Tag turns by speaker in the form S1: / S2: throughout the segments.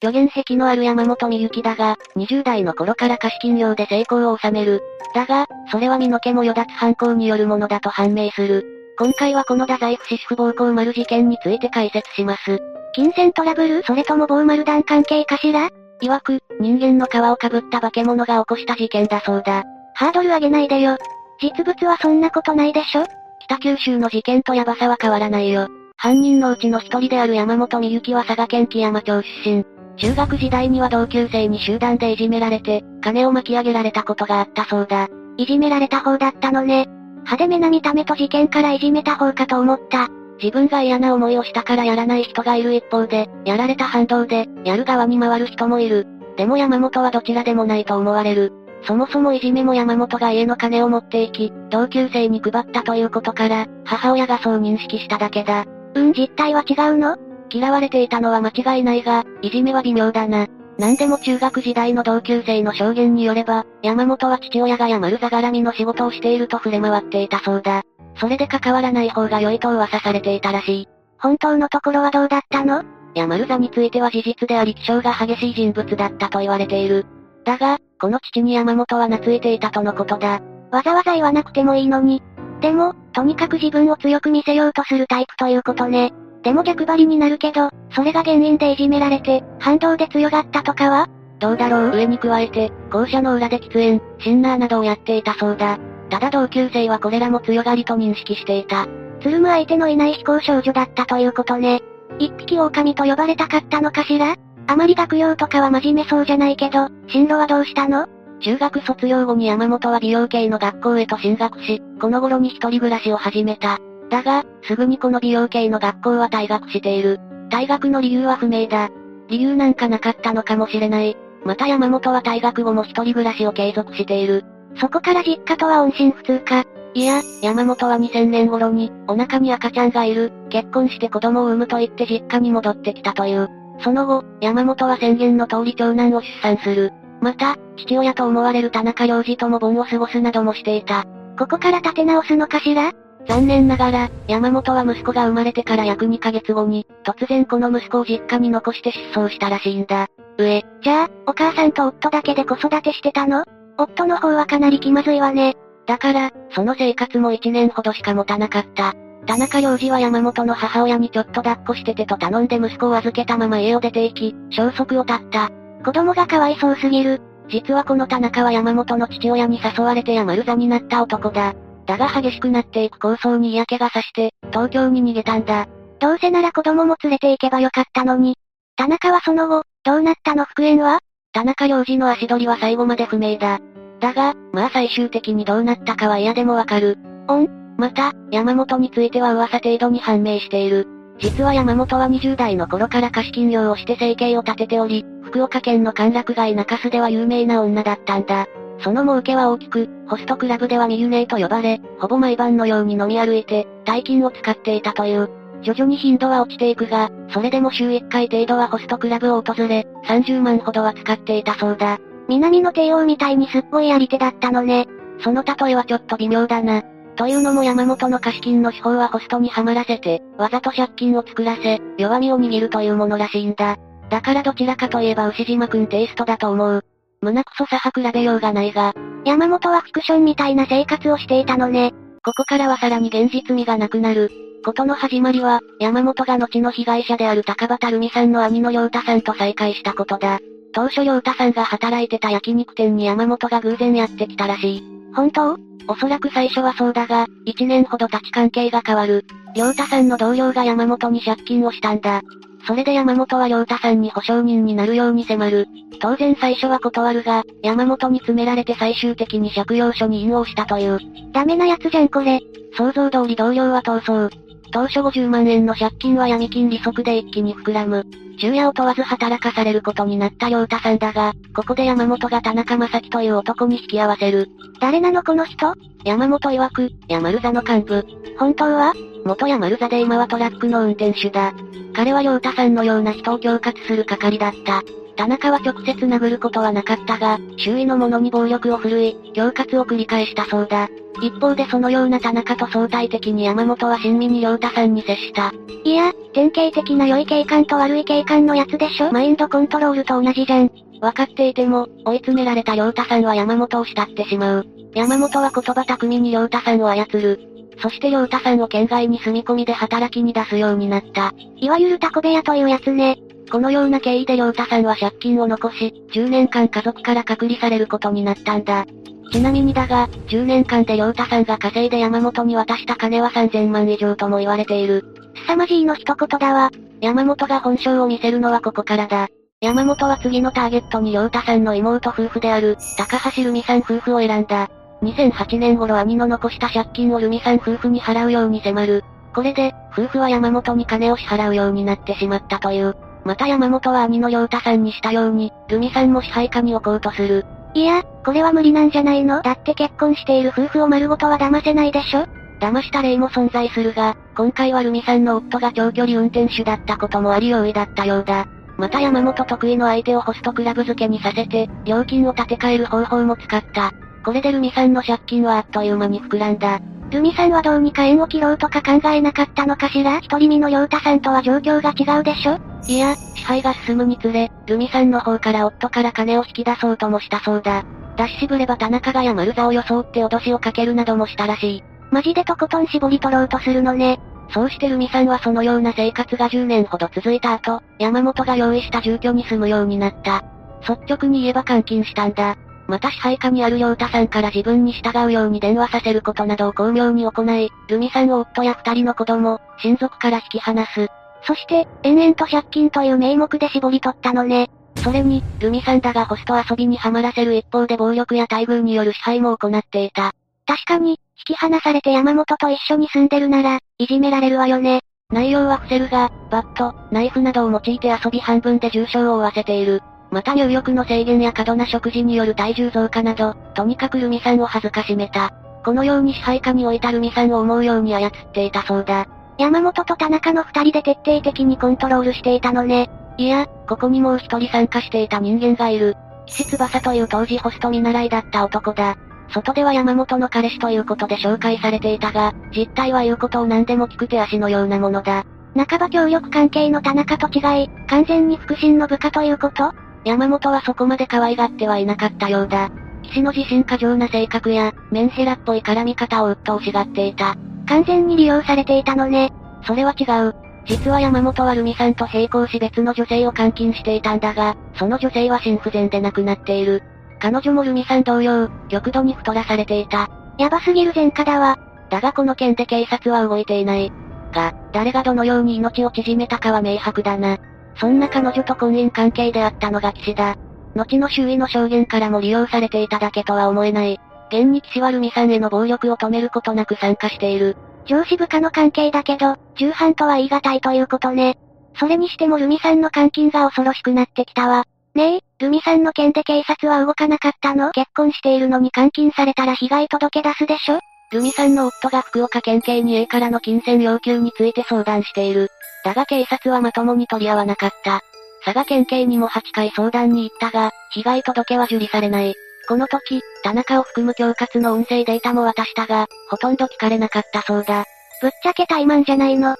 S1: 予言癖のある山本美幸だが、20代の頃から貸金業で成功を収める。だが、それは身の毛もよだつ犯行によるものだと判明する。今回はこの太宰府市主婦暴行丸事件について解説します。
S2: 金銭トラブル？それとも暴丸団関係かしら？
S1: 曰く、人間の皮をかぶった化け物が起こした事件だそうだ。
S2: ハードル上げないでよ。実物はそんなことないでしょ？
S1: 北九州の事件とヤバさは変わらないよ。犯人のうちの一人である山本美幸は佐賀県木山町出身。中学時代には同級生に集団でいじめられて、金を巻き上げられたことがあったそうだ。
S2: いじめられた方だったのね。派手めな見た目と事件からいじめた方かと思った。
S1: 自分が嫌な思いをしたからやらない人がいる一方で、やられた反動で、やる側に回る人もいる。でも山本はどちらでもないと思われる。そもそもいじめも山本が家の金を持っていき、同級生に配ったということから、母親がそう認識しただけだ。
S2: うん、実態は違うの？
S1: 嫌われていたのは間違いないが、いじめは微妙だな。何でも中学時代の同級生の証言によれば、山本は父親が山る座絡みの仕事をしていると触れ回っていたそうだ。それで関わらない方が良いと噂されていたらしい。
S2: 本当のところはどうだったの？
S1: 山る座については事実であり気性が激しい人物だったと言われている。だが、この父に山本は懐いていたとのことだ。
S2: わざわざ言わなくてもいいのに。でも、とにかく自分を強く見せようとするタイプということね。でも逆張りになるけど、それが原因でいじめられて、反動で強がったとかは？
S1: どうだろう？上に加えて、校舎の裏で喫煙、シンナーなどをやっていたそうだ。ただ同級生はこれらも強がりと認識していた。
S2: つるむ相手のいない非行少女だったということね。一匹狼と呼ばれたかったのかしら？あまり学業とかは真面目そうじゃないけど、進路はどうしたの？
S1: 中学卒業後に山本は美容系の学校へと進学し、この頃に一人暮らしを始めた。だが、すぐにこの美容系の学校は退学している。退学の理由は不明だ。理由なんかなかったのかもしれない。また山本は退学後も一人暮らしを継続している。
S2: そこから実家とは音信不通か。
S1: いや、山本は2000年頃に、お腹に赤ちゃんがいる、結婚して子供を産むと言って実家に戻ってきたという。その後、山本は宣言の通り長男を出産する。また、父親と思われる田中良二とも盆を過ごすなどもしていた。
S2: ここから立て直すのかしら？
S1: 残念ながら、山本は息子が生まれてから約2ヶ月後に、突然この息子を実家に残して失踪したらしいんだ。
S2: 上。じゃあ、お母さんと夫だけで子育てしてたの？夫の方はかなり気まずいわね。
S1: だから、その生活も1年ほどしか持たなかった。田中良二は山本の母親にちょっと抱っこしててと頼んで息子を預けたまま家を出て行き、消息を絶った。
S2: 子供がかわいそうすぎる。
S1: 実はこの田中は山本の父親に誘われて山る座になった男だ。だが激しくなっていく構想に嫌気がさして、東京に逃げたんだ。
S2: どうせなら子供も連れて行けばよかったのに。田中はその後、どうなったの？復縁は？
S1: 田中良二の足取りは最後まで不明だ。だが、まあ最終的にどうなったかは嫌でもわかる。
S2: おん？
S1: また、山本については噂程度に判明している。実は山本は20代の頃から貸金業をして生計を立てており、福岡県の歓楽街中洲では有名な女だったんだ。その儲けは大きく、ホストクラブではミユネーと呼ばれ、ほぼ毎晩のように飲み歩いて、大金を使っていたという。徐々に頻度は落ちていくが、それでも週1回程度はホストクラブを訪れ、30万ほどは使っていたそうだ。
S2: 南の帝王みたいにすっごいやり手だったのね。
S1: その例えはちょっと微妙だな。というのも山本の貸金の手法はホストにはまらせて、わざと借金を作らせ、弱みを握るというものらしいんだ。だからどちらかといえば牛島くんテイストだと思う。胸クソさは比べようがないが。
S2: 山本はフィクションみたいな生活をしていたのね。
S1: ここからはさらに現実味がなくなる。ことの始まりは、山本が後の被害者である高畑るみさんの兄の良太さんと再会したことだ。当初良太さんが働いてた焼肉店に山本が偶然やってきたらしい。
S2: 本当？
S1: おそらく最初はそうだが、1年ほど立ち関係が変わる。良太さんの同僚が山本に借金をしたんだ。それで山本は良太さんに保証人になるように迫る。当然最初は断るが、山本に詰められて最終的に借用書に引用したという。
S2: ダメなやつじゃんこれ。
S1: 想像通り同僚は逃走。当初50万円の借金は闇金利息で一気に膨らむ。昼夜を問わず働かされることになった良太さんだが、ここで山本が田中正樹という男に引き合わせる。
S2: 誰なのこの人？
S1: 山本曰く、山る座の幹部。
S2: 本当は？
S1: 元山る座で今はトラックの運転手だ。彼は良太さんのような人を恐喝する係だった。田中は直接殴ることはなかったが、周囲の者に暴力を振るい、恐喝を繰り返したそうだ。一方でそのような田中と相対的に山本は親身に良太さんに接した。
S2: いや、典型的な良い警官と悪い警官のやつでしょマインドコントロールと同じじゃん。
S1: わかっていても、追い詰められた良太さんは山本を慕ってしまう。山本は言葉巧みに良太さんを操る。そして良太さんを県外に住み込みで働きに出すようになった。
S2: いわゆるタコ部屋というやつね。
S1: このような経緯で良太さんは借金を残し、10年間家族から隔離されることになったんだ。ちなみにだが、10年間で良太さんが稼いで山本に渡した金は3000万以上とも言われている。
S2: 凄まじいの一言だわ。
S1: 山本が本性を見せるのはここからだ。山本は次のターゲットに良太さんの妹夫婦である、高橋留美さん夫婦を選んだ。2008年頃兄の残した借金を留美さん夫婦に払うように迫る。これで、夫婦は山本に金を支払うようになってしまったという。また山本は兄の良太さんにしたように、留美さんも支配下に置こうとする。
S2: いや、これは無理なんじゃないの？だって結婚している夫婦を丸ごとは騙せないでしょ？
S1: 騙した例も存在するが、今回はルミさんの夫が長距離運転手だったこともあり容易だったようだ。また山本得意の相手をホストクラブ付けにさせて、料金を立て替える方法も使った。これでルミさんの借金はあっという間に膨らんだ。
S2: ルミさんはどうにか縁を切ろうとか考えなかったのかしら？一人身の良太さんとは状況が違うでしょ？
S1: いや、支配が進むにつれ、ルミさんの方から夫から金を引き出そうともしたそうだ。出し渋れば田中が山る座を装って脅しをかけるなどもしたらしい。
S2: マジでとことん絞り取ろうとするのね。
S1: そうしてルミさんはそのような生活が10年ほど続いた後、山本が用意した住居に住むようになった。率直に言えば監禁したんだ。また支配下にある良太さんから自分に従うように電話させることなどを巧妙に行い、ルミさんを夫や二人の子供、親族から引き離す。
S2: そして、延々と借金という名目で絞り取ったのね。
S1: それに、ルミさんだがホスト遊びにはまらせる一方で暴力や待遇による支配も行っていた。
S2: 確かに、引き離されて山本と一緒に住んでるなら、いじめられるわよね。
S1: 内容は伏せるが、バット、ナイフなどを用いて遊び半分で重傷を負わせている。また入浴の制限や過度な食事による体重増加など、とにかくルミさんを恥ずかしめた。このように支配下に置いたルミさんを思うように操っていたそうだ。
S2: 山本と田中の二人で徹底的にコントロールしていたのね。
S1: いや、ここにもう一人参加していた人間がいる。岸翼という当時ホスト見習いだった男だ。外では山本の彼氏ということで紹介されていたが、実態は言うことを何でも聞く手足のようなものだ。
S2: 半ば協力関係の田中と違い、完全に腹心の部下ということ？
S1: 山本はそこまで可愛がってはいなかったようだ。岸の自信過剰な性格や、メンヘラっぽい絡み方を鬱陶しがっていた。
S2: 完全に利用されていたのね。
S1: それは違う。実は山本はルミさんと並行し別の女性を監禁していたんだが、その女性は心不全で亡くなっている。彼女もルミさん同様、極度に太らされていた。
S2: やばすぎる前科だわ。
S1: だがこの件で警察は動いていない。が、誰がどのように命を縮めたかは明白だな。そんな彼女と婚姻関係であったのが騎士だ。後の周囲の証言からも利用されていただけとは思えない。現に騎士はルミさんへの暴力を止めることなく参加している。
S2: 上司部下の関係だけど、重犯とは言い難いということね。それにしてもルミさんの監禁が恐ろしくなってきたわ。ねえ、ルミさんの件で警察は動かなかったの？結婚しているのに監禁されたら被害届出すでしょ？
S1: ルミさんの夫が福岡県警に A からの金銭要求について相談している。だが警察はまともに取り合わなかった。佐賀県警にも8回相談に行ったが、被害届は受理されない。この時、田中を含む恐喝の音声データも渡したが、ほとんど聞かれなかったそうだ。
S2: ぶっちゃけ怠慢じゃないの。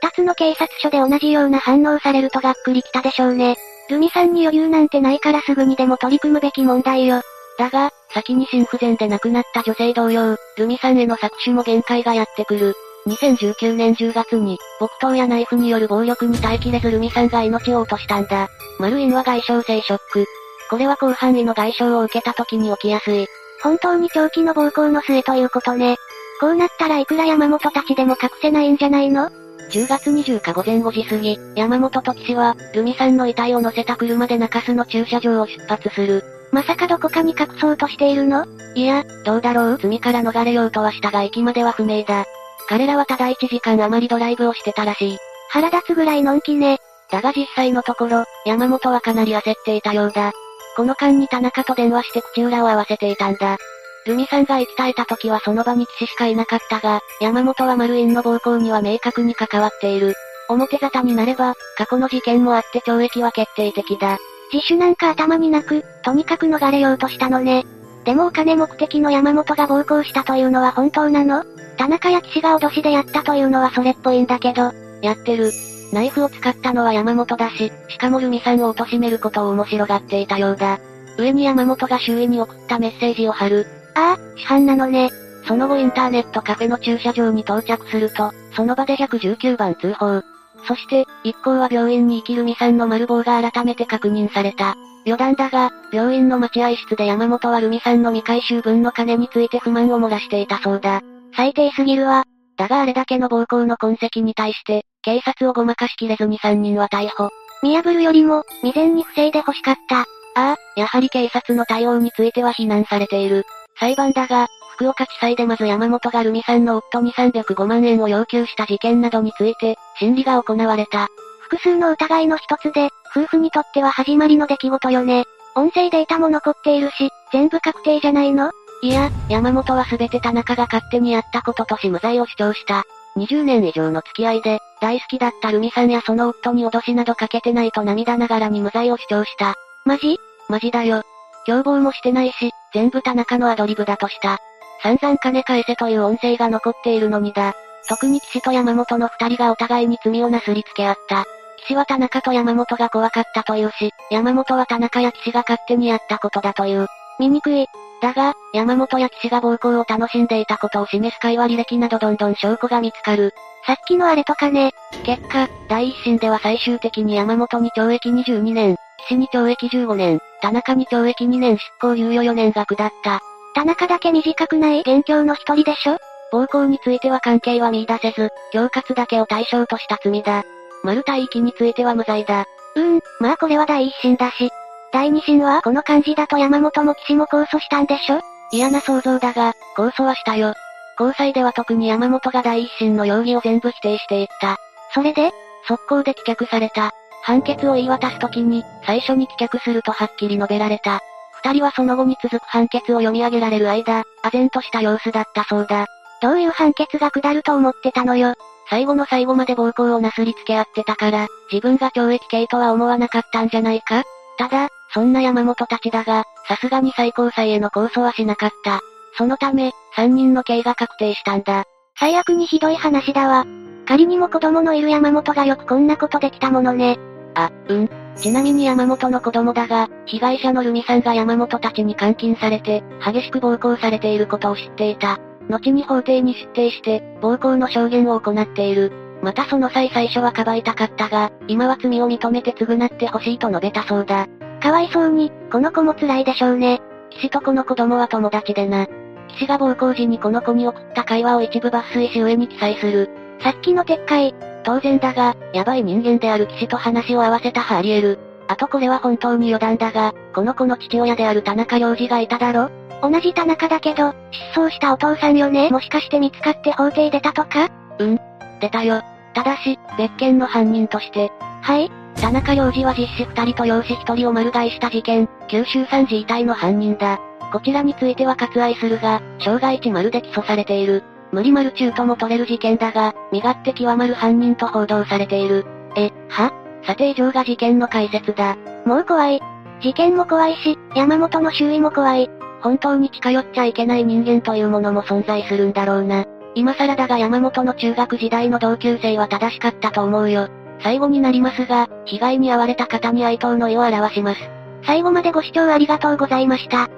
S2: 二つの警察署で同じような反応されるとがっくりきたでしょうね。ルミさんに余裕なんてないからすぐにでも取り組むべき問題よ。
S1: だが、先に心不全で亡くなった女性同様、ルミさんへの搾取も限界がやってくる。2019年10月に、木刀やナイフによる暴力に耐えきれずルミさんが命を落としたんだ。マルインは外傷性ショック。これは広範囲の外傷を受けた時に起きやすい。
S2: 本当に長期の暴行の末ということね。こうなったらいくら山本たちでも隠せないんじゃないの
S1: ？10月20日午前5時過ぎ、山本と岸は、ルミさんの遺体を乗せた車で中洲の駐車場を出発する。
S2: まさかどこかに隠そうとしているの？
S1: いや、どうだろう？罪から逃れようとはしたが行きまでは不明だ。彼らはただ1時間余りドライブをしてたらしい。
S2: 腹立つぐらいのんきね。
S1: だが実際のところ、山本はかなり焦っていたようだ。この間に田中と電話して口裏を合わせていたんだ。ルミさんが息絶えた時はその場に騎士しかいなかったが、山本はマルインの暴行には明確に関わっている。表沙汰になれば、過去の事件もあって懲役は決定的だ。
S2: 自首なんか頭になく、とにかく逃れようとしたのね。でもお金目的の山本が暴行したというのは本当なの？田中や岸が脅しでやったというのはそれっぽいんだけど。
S1: やってる。ナイフを使ったのは山本だし、しかもルミさんを貶めることを面白がっていたようだ。上に山本が周囲に送ったメッセージを貼る。
S2: ああ、市販なのね。
S1: その後インターネットカフェの駐車場に到着すると、その場で119番通報。そして、一行は病院に生きるミさんの丸棒が改めて確認された。余談だが、病院の待合室で山本はルミさんの未回収分の金について不満を漏らしていたそうだ。
S2: 最低すぎるわ。
S1: だがあれだけの暴行の痕跡に対して、警察をごまかしきれずに3人は逮捕。
S2: 見破るよりも、未然に防いで欲しかった。あ
S1: あ、やはり警察の対応については非難されている。裁判だが、福岡地裁でまず山本がルミさんの夫に305万円を要求した事件などについて、審理が行われた。
S2: 複数の疑いの一つで、夫婦にとっては始まりの出来事よね。音声データも残っているし、全部確定じゃないの？
S1: いや、山本は全て田中が勝手にやったこととし無罪を主張した。20年以上の付き合いで、大好きだったルミさんやその夫に脅しなどかけてないと涙ながらに無罪を主張した。
S2: マジ？
S1: マジだよ。共謀もしてないし、全部田中のアドリブだとした。散々金返せという音声が残っているのにだ。特に岸と山本の二人がお互いに罪をなすりつけ合った。岸は田中と山本が怖かったというし、山本は田中や岸が勝手にやったことだという。
S2: 醜い。
S1: だが、山本や岸が暴行を楽しんでいたことを示す会話履歴などどんどん証拠が見つかる。
S2: さっきのあれとかね。
S1: 結果、第一審では最終的に山本に懲役22年、岸に懲役15年、田中に懲役2年執行猶予4年が下った。
S2: 田中だけ短くない？元凶の一人でしょ？
S1: 暴行については関係は見出せず、恐喝だけを対象とした罪だ。丸太域については無罪だ。
S2: うーん、まあこれは第一審だし。第二審はこの感じだと山本も岸も控訴したんでしょ？
S1: 嫌な想像だが、控訴はしたよ。交際では特に山本が第一審の容疑を全部否定していった。
S2: それで？
S1: 速攻で棄却された。判決を言い渡すときに、最初に棄却するとはっきり述べられた。二人はその後に続く判決を読み上げられる間、唖然とした様子だったそうだ。
S2: どういう判決が下ると思ってたのよ？
S1: 最後の最後まで暴行をなすりつけ合ってたから、自分が懲役刑とは思わなかったんじゃないか？ただ、そんな山本たちだが、さすがに最高裁への控訴はしなかった。そのため、三人の刑が確定したんだ。
S2: 最悪にひどい話だわ。仮にも子供のいる山本がよくこんなことできたものね。
S1: あ、うん。ちなみに山本の子供だが、被害者のルミさんが山本たちに監禁されて、激しく暴行されていることを知っていた。後に法廷に出廷して、暴行の証言を行っている。またその際最初はかばいたかったが、今は罪を認めて償ってほしいと述べたそうだ。
S2: かわいそうに、この子も辛いでしょうね。
S1: 騎士とこの子供は友達でな。騎士が暴行時にこの子に送った会話を一部抜粋し上に記載する。
S2: さっきの撤回。
S1: 当然だが、やばい人間である騎士と話を合わせたはあり得る。あとこれは本当に余談だが、この子の父親である田中良二がいただろ？
S2: 同じ田中だけど、失踪したお父さんよね？もしかして見つかって法廷出たとか？
S1: うん。出たよ。ただし、別件の犯人として。
S2: はい
S1: 田中良二は実子二人と養子一人を丸買いした事件、九州三次遺体の犯人だ。こちらについては割愛するが、傷害致丸で起訴されている。無理丸中とも取れる事件だが、身勝手極まる犯人と報道されている。
S2: え、は？
S1: 査定上が事件の解説だ。
S2: もう怖い。事件も怖いし、山本の周囲も怖い。
S1: 本当に近寄っちゃいけない人間というものも存在するんだろうな。今更だが山本の中学時代の同級生は正しかったと思うよ。最後になりますが、被害に遭われた方に哀悼の意を表します。
S2: 最後までご視聴ありがとうございました。